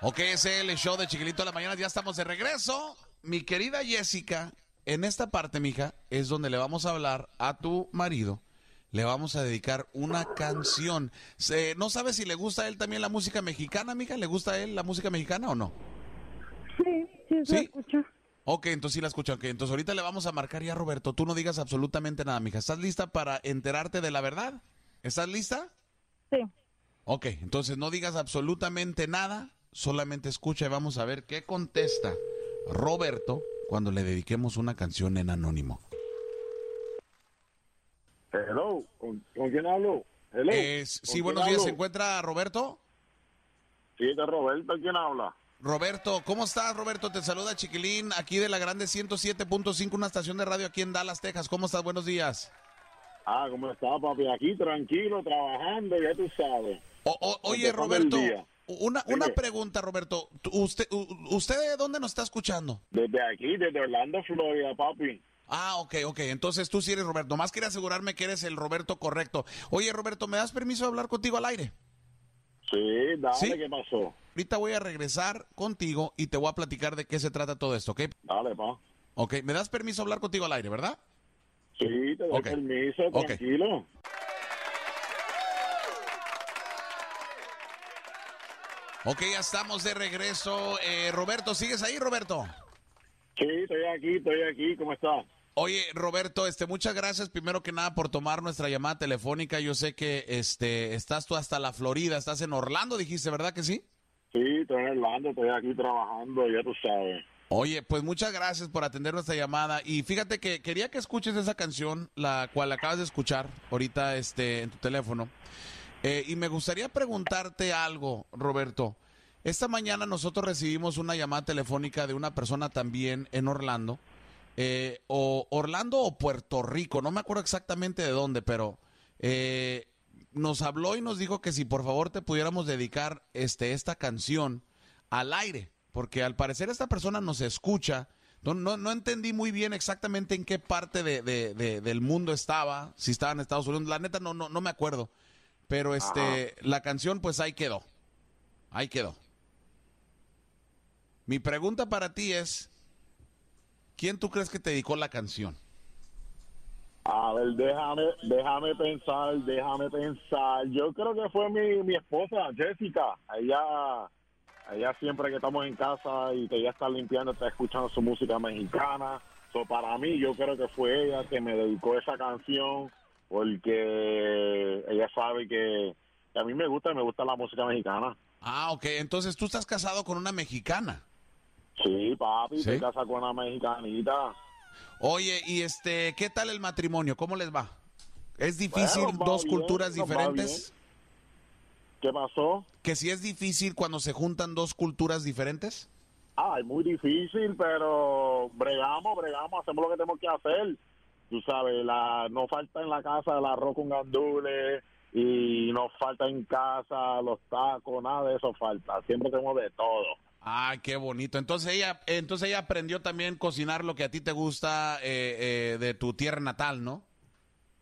Ok, es el show de Chiquilito de la Mañana. Ya estamos de regreso. Mi querida Jessica, en esta parte, mija, es donde le vamos a hablar a tu marido. Le vamos a dedicar una canción. Se- ¿No sabes si le gusta a él también la música mexicana, mija? ¿Le gusta a él la música mexicana o no? Sí, sí, se ¿Sí? escucha. Ok, entonces sí la escucho. Ok, entonces ahorita le vamos a marcar ya, Roberto. Tú no digas absolutamente nada, mija. ¿Estás lista para enterarte de la verdad? ¿Estás lista? Sí. Ok, entonces no digas absolutamente nada, solamente escucha y vamos a ver qué contesta Roberto cuando le dediquemos una canción en anónimo. Hello, ¿con, con quién hablo? Hello. Eh, ¿Con sí, buenos días, hablo? ¿se encuentra Roberto? Sí, de Roberto, ¿quién habla? Roberto, ¿cómo estás, Roberto? Te saluda Chiquilín, aquí de la Grande 107.5, una estación de radio aquí en Dallas, Texas. ¿Cómo estás? Buenos días. Ah, ¿cómo está, papi? Aquí tranquilo, trabajando, ya tú sabes. O- o- oye, Roberto. Una, una pregunta, Roberto. ¿Tú- ¿Usted, ¿Usted de dónde nos está escuchando? Desde aquí, desde Orlando, Florida, papi. Ah, ok, ok. Entonces tú sí eres Roberto. Más quería asegurarme que eres el Roberto correcto. Oye, Roberto, ¿me das permiso de hablar contigo al aire? Sí, dale, ¿Sí? ¿qué pasó? Ahorita voy a regresar contigo y te voy a platicar de qué se trata todo esto, ¿ok? Dale, pa. Ok, ¿me das permiso de hablar contigo al aire, verdad? Sí, te doy Ok. permiso, tranquilo. Ok, ya estamos de regreso. Eh, Roberto, ¿sigues ahí, Roberto? Sí, estoy aquí, estoy aquí, ¿cómo estás? Oye, Roberto, este, muchas gracias primero que nada por tomar nuestra llamada telefónica. Yo sé que este, estás tú hasta la Florida, estás en Orlando, dijiste, ¿verdad que sí? Sí, estoy en Orlando, estoy aquí trabajando, ya tú sabes. Oye, pues muchas gracias por atender nuestra llamada y fíjate que quería que escuches esa canción, la cual acabas de escuchar ahorita este, en tu teléfono. Eh, y me gustaría preguntarte algo, Roberto. Esta mañana nosotros recibimos una llamada telefónica de una persona también en Orlando, eh, o Orlando o Puerto Rico, no me acuerdo exactamente de dónde, pero eh, nos habló y nos dijo que si por favor te pudiéramos dedicar este, esta canción al aire, porque al parecer esta persona nos escucha. No, no, entendí muy bien exactamente en qué parte de- de- del mundo estaba, si estaba en Estados Unidos, la neta no, no, no me acuerdo. Pero este, la canción pues ahí quedó. Ahí quedó. Mi pregunta para ti es, ¿quién tú crees que te dedicó la canción? A ver, déjame, déjame pensar, déjame pensar. Yo creo que fue mi, mi esposa, Jessica. Ella, ella siempre que estamos en casa y que ella está limpiando, está escuchando su música mexicana. So, para mí, yo creo que fue ella que me dedicó esa canción porque ella sabe que, que a mí me gusta, me gusta la música mexicana. Ah, ok, entonces tú estás casado con una mexicana. Sí, papi, ¿Sí? te casas con una mexicanita. Oye, y este, ¿qué tal el matrimonio? ¿Cómo les va? ¿Es difícil Bueno, dos bien, culturas diferentes? ¿Qué pasó? ¿Que si es difícil cuando se juntan dos culturas diferentes? Ah, es muy difícil, pero bregamos, bregamos, hacemos lo que tenemos que hacer. Tú sabes, la, no falta en la casa el arroz con gandules y no falta en casa los tacos, nada de eso falta. Siempre tenemos de todo. Ay, qué bonito. Entonces ella, entonces ella aprendió también cocinar lo que a ti te gusta eh, eh, de tu tierra natal, ¿no?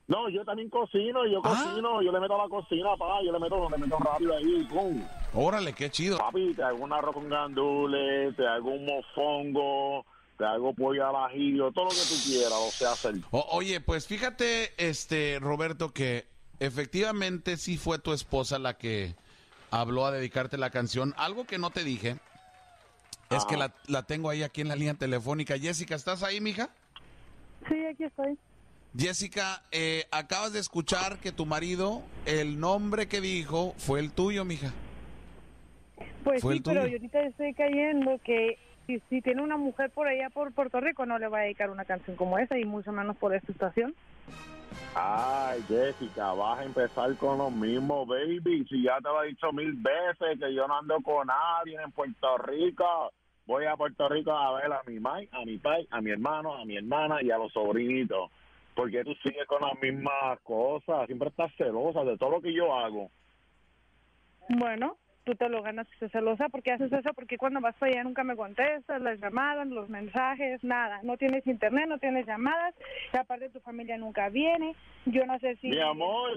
No, yo también cocino, yo Ah. cocino, yo le meto a la cocina, papá, yo le meto, le meto rápido ahí, pum. Órale, qué chido. Papi, te hago un arroz con gandules, te hago un mofongo, te hago pollo al ajillo, todo lo que tú quieras, lo sé hacer. O- oye, pues fíjate, este, Roberto, que efectivamente sí fue tu esposa la que habló a dedicarte la canción. Algo que no te dije es que la, la tengo ahí aquí en la línea telefónica. Jessica, ¿estás ahí, mija? Sí, aquí estoy. Jessica, eh, acabas de escuchar que tu marido, el nombre que dijo fue el tuyo, mija. Pues Fue sí, el pero yo ahorita estoy cayendo que si, si tiene una mujer por allá por Puerto Rico no le va a dedicar una canción como esa y mucho menos por esta estación. Ay, Jessica, vas a empezar con lo mismo, baby. Si ya te lo he dicho mil veces que yo no ando con nadie en Puerto Rico. Voy a Puerto Rico a ver a mi mai, a mi pai, a mi hermano, a mi hermana y a los sobrinitos. Porque tú sigues con las mismas cosas. Siempre estás celosa de todo lo que yo hago. Bueno, tú te lo ganas que estés celosa porque haces eso porque cuando vas para allá nunca me contestas las llamadas, los mensajes, nada. No tienes internet, no tienes llamadas, y aparte tu familia nunca viene. Yo no sé si... Mi amor,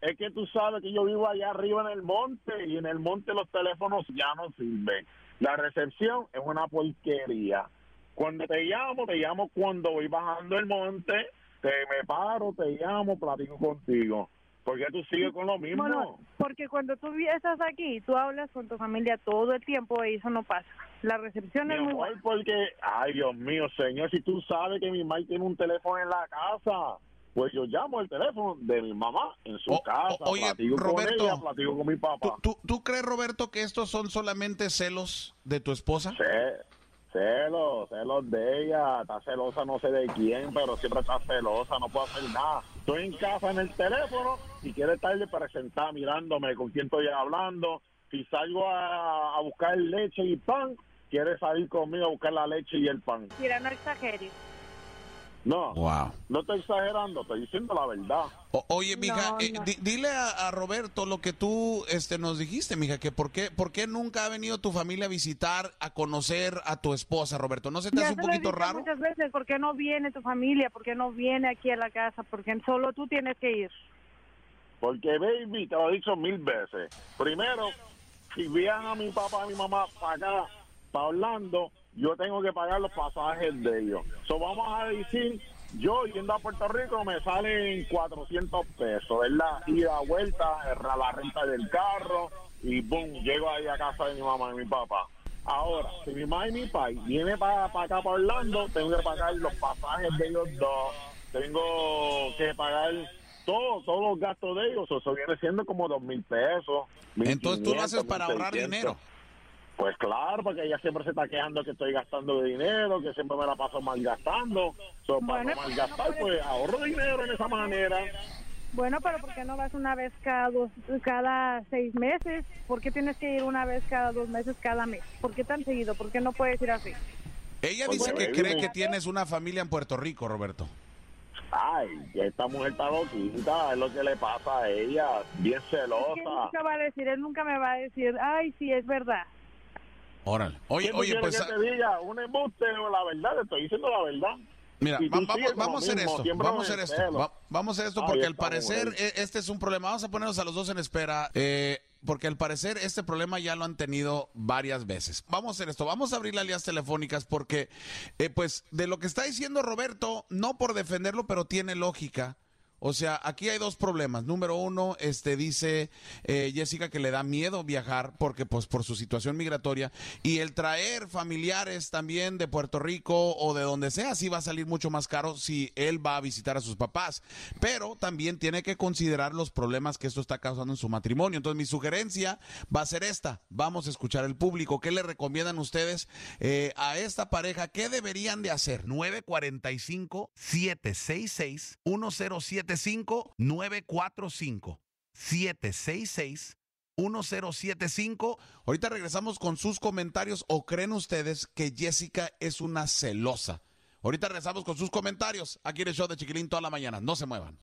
es que tú sabes que yo vivo allá arriba en el monte y en el monte los teléfonos ya no sirven. La recepción es una porquería. Cuando te llamo, te llamo cuando voy bajando el monte, te me paro, te llamo, platico contigo. ¿Por qué tú sigues con lo mismo? Bueno, porque cuando tú estás aquí, tú hablas con tu familia todo el tiempo y eso no pasa. La recepción Mi es muy amor, buena. porque, ay Dios mío, señor, si tú sabes que mi mamá tiene un teléfono en la casa, pues yo llamo el teléfono de mi mamá en su O- casa, o- oye, platico Roberto, con ella, platico con mi papá. ¿Tú, tú, tú crees, Roberto, que estos son solamente celos de tu esposa? Ce- Celos, celos de ella, está celosa no sé de quién, pero siempre está celosa, no puedo hacer nada. Estoy en casa en el teléfono y quiere estarle presentada mirándome con quién estoy hablando. Si salgo a, a buscar leche y pan, quiere salir conmigo a buscar la leche y el pan. Mira, no exageres. No, Wow. no estoy exagerando, estoy diciendo la verdad. O- oye, mija, No, eh, no. di- dile a, a Roberto lo que tú este, nos dijiste, mija, que por qué, por qué nunca ha venido tu familia a visitar, a conocer a tu esposa, Roberto. ¿No se te Ya hace se un poquito raro? muchas veces, ¿por qué no viene tu familia? ¿Por qué no viene aquí a la casa? Porque solo tú tienes que ir. Porque, baby, te lo he dicho mil veces. Primero, si envían a mi papá, a mi mamá para acá, para Orlando, yo tengo que pagar los pasajes de ellos. So, vamos a decir, yo yendo a Puerto Rico me salen 400 pesos, ¿verdad? Ida, vuelta, la renta del carro y boom, llego ahí a casa de mi mamá y mi papá. Ahora, si mi mamá y mi papá viene para acá, para Orlando, tengo que pagar los pasajes de ellos dos, tengo que pagar todo, todos los gastos de ellos, eso viene siendo como dos mil pesos. Entonces tú lo 1.500, haces para ahorrar 1.600. dinero. Pues claro, porque ella siempre se está quejando que estoy gastando de dinero, que siempre me la paso mal gastando. So, para Bueno, no pues, malgastar, no pues ahorro dinero en esa manera. Bueno, pero ¿por qué no vas una vez cada dos, cada seis meses? ¿Por qué tienes que ir una vez cada dos meses, cada mes? ¿Por qué tan seguido? ¿Por qué no puedes ir así? Ella Pues, dice que cree que tienes una familia en Puerto Rico, Roberto. Ay, esta mujer está loquita, es lo que le pasa a ella, bien él celosa. nunca va a decir, él nunca me va a decir, ay, sí, es verdad. Órale. Oye, ¿Qué tú oye, pues... que te diga? ¿Un embuste o la verdad? Te estoy diciendo la verdad. Mira, va- vamos, a hacer esto, vamos a hacer esto, va- vamos a hacer esto porque al parecer e- este es un problema, vamos a ponernos a los dos en espera, eh, porque al parecer este problema ya lo han tenido varias veces. Vamos a hacer esto, vamos a abrir las líneas telefónicas porque, eh, pues, de lo que está diciendo Roberto, no por defenderlo, pero tiene lógica. O sea, aquí hay dos problemas. Número uno, este dice eh, Jessica que le da miedo viajar porque, pues, por su situación migratoria y el traer familiares también de Puerto Rico o de donde sea, sí va a salir mucho más caro si él va a visitar a sus papás. Pero también tiene que considerar los problemas que esto está causando en su matrimonio. Entonces, mi sugerencia va a ser esta. Vamos a escuchar el público. ¿Qué le recomiendan ustedes eh, a esta pareja? ¿Qué deberían de hacer? 945 766 1075 945 766 1075. Ahorita regresamos con sus comentarios o creen ustedes que Jessica es una celosa. Ahorita regresamos con sus comentarios aquí en el show de Chiquilín toda la mañana. No se muevan.